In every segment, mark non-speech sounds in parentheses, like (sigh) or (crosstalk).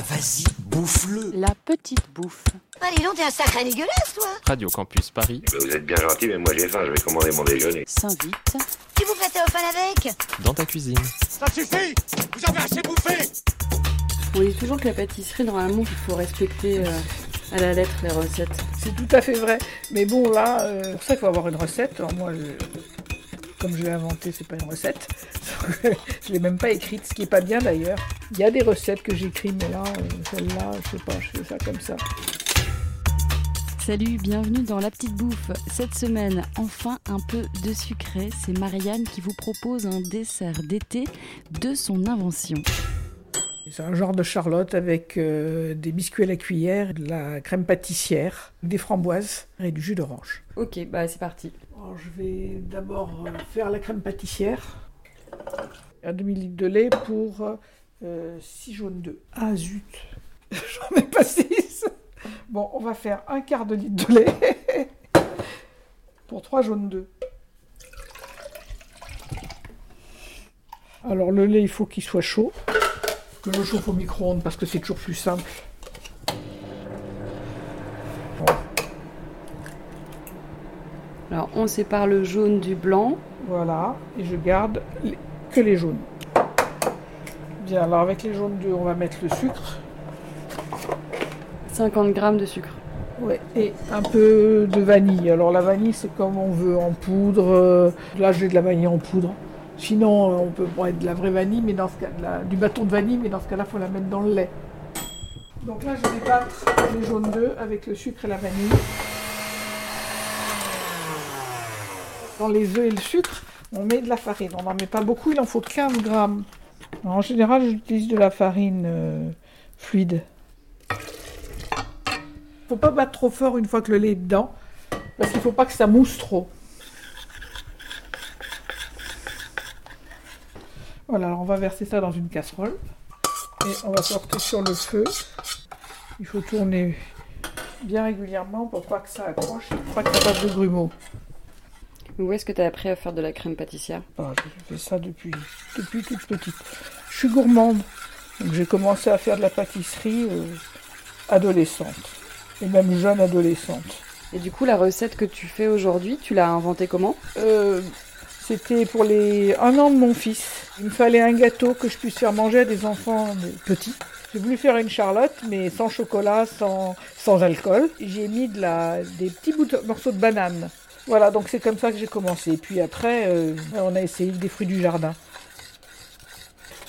Bah vas-y, bouffe-le. La petite bouffe. Allez, donc, t'es un sacré dégueulasse, toi Radio Campus Paris, Eh ben, vous êtes bien gentil, mais moi j'ai faim, je vais commander mon déjeuner. S'invite. Tu vous fais au fan avec dans ta cuisine. Ça suffit Vous avez assez bouffé On dit toujours que la pâtisserie, normalement, il faut respecter euh, à la lettre les recettes. C'est tout à fait vrai. Mais bon, là, euh, pour ça, il faut avoir une recette. Alors moi, je- comme je l'ai inventé, c'est pas une recette. (laughs) je l'ai même pas écrite, ce qui est pas bien d'ailleurs. Il y a des recettes que j'écris, mais là, euh, celle-là, je sais pas, je fais ça comme ça. Salut, bienvenue dans La Petite Bouffe. Cette semaine, enfin un peu de sucré. C'est Marianne qui vous propose un dessert d'été de son invention. C'est un genre de charlotte avec euh, des biscuits à la cuillère, de la crème pâtissière, des framboises et du jus d'orange. Ok, bah c'est parti. Alors, je vais d'abord euh, faire la crème pâtissière. Un demi-litre de lait pour 6 jaunes d'œufs. Ah zut, (laughs) j'en ai pas 6. Bon, on va faire un quart de litre de lait (laughs) pour 3 jaunes d'œufs. Alors le lait, il faut qu'il soit chaud. Que je chauffe au micro-ondes parce que c'est toujours plus simple. Alors, on sépare le jaune du blanc. Voilà, et je garde les- que les jaunes. Bien, alors avec les jaunes on va mettre le sucre. 50 grammes de sucre. Ouais, et un peu de vanille. Alors la vanille, c'est comme on veut, en poudre. euh, Là, j'ai de la vanille en poudre. Sinon, euh, on peut mettre de la vraie vanille, mais dans ce cas, du bâton de vanille, mais dans ce cas-là, il faut la mettre dans le lait. Donc là, je vais battre les jaunes d'œufs avec le sucre et la vanille. Dans les œufs et le sucre, on met de la farine. On n'en met pas beaucoup, il en faut 15 grammes. En général, j'utilise de la farine euh, fluide. faut pas battre trop fort une fois que le lait est dedans, parce qu'il faut pas que ça mousse trop. Voilà, alors on va verser ça dans une casserole et on va porter sur le feu. Il faut tourner bien régulièrement pour pas que ça accroche et pour pas que ça fasse de grumeaux. Où est-ce que tu as appris à faire de la crème pâtissière? Ah, je fais ça depuis, depuis toute petite. Je suis gourmande, donc j'ai commencé à faire de la pâtisserie euh, adolescente et même jeune adolescente. Et du coup, la recette que tu fais aujourd'hui, tu l'as inventée comment? Euh, C'était pour les un an de mon fils. Il me fallait un gâteau que je puisse faire manger à des enfants petits. J'ai voulu faire une charlotte, mais sans chocolat, sans, sans alcool. J'ai mis des petits bouts morceaux de banane. Voilà, donc c'est comme ça que j'ai commencé. Puis après, euh, on a essayé des fruits du jardin.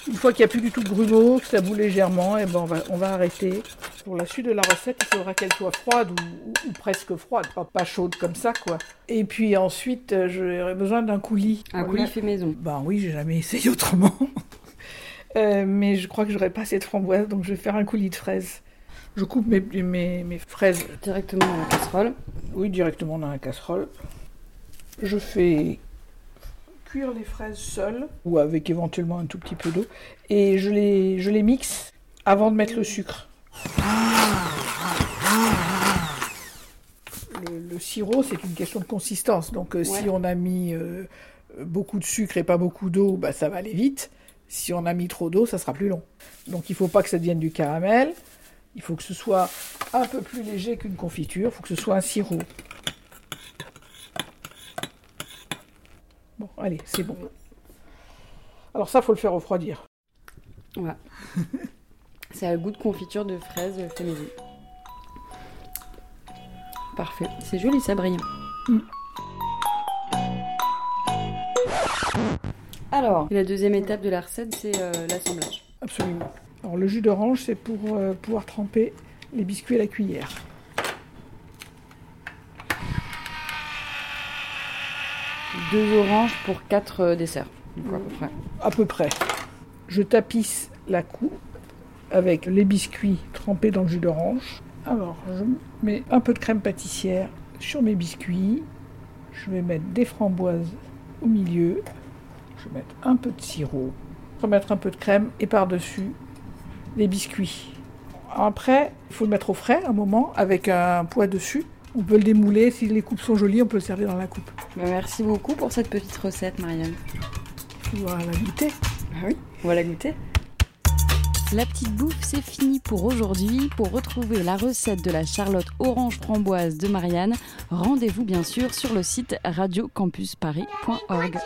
Une fois qu'il n'y a plus du tout de grumeaux, que ça bout légèrement, et ben on, va, on va arrêter. Pour la suite de la recette, il faudra qu'elle soit froide ou, ou- ou presque froide, pas, pas chaude comme ça, quoi. Et puis ensuite, euh, j'aurai besoin d'un coulis. Un Voilà. coulis fait maison. Ben oui, j'ai jamais essayé autrement. (laughs) Euh, mais je crois que j'aurais pas assez de framboises, donc je vais faire un coulis de fraises. Je coupe mes, mes, mes fraises, Directement dans la casserole. oui, directement dans la casserole. Je fais cuire les fraises seules, ou avec éventuellement un tout petit peu d'eau, et je les, je les mixe avant de mettre le sucre. Le, le sirop, c'est une question de consistance. Donc, euh, si on a mis euh, beaucoup de sucre et pas beaucoup d'eau, bah, ça va aller vite. Si on a mis trop d'eau, ça sera plus long. Donc, il faut pas que ça devienne du caramel. Il faut que ce soit un peu plus léger qu'une confiture. Il faut que ce soit un sirop. Bon, allez, c'est bon. Alors ça, faut le faire refroidir. (laughs) C'est un goût de confiture de fraises fait maison. Parfait. C'est joli, ça brille. Mm. Alors, la deuxième étape de la recette, c'est euh, l'assemblage. Absolument. Alors le jus d'orange, c'est pour euh, pouvoir tremper les biscuits à la cuillère. Deux oranges pour quatre euh, desserts. Donc, à peu près. À peu près. Je tapisse la coupe avec les biscuits trempés dans le jus d'orange. Alors, je mets un peu de crème pâtissière sur mes biscuits. Je vais mettre des framboises au milieu. Je vais mettre un peu de sirop. Je vais mettre un peu de crème et par-dessus les biscuits. Après, il faut le mettre au frais un moment avec un poids dessus. On peut le démouler. Si les coupes sont jolies, on peut le servir dans la coupe. Bah, merci beaucoup pour cette petite recette, Marianne. Voilà, goûter. Ah oui On va la goûter La petite bouffe, c'est fini pour aujourd'hui. Pour retrouver la recette de la charlotte orange framboise de Marianne, rendez-vous bien sûr sur le site radiocampusparis.org.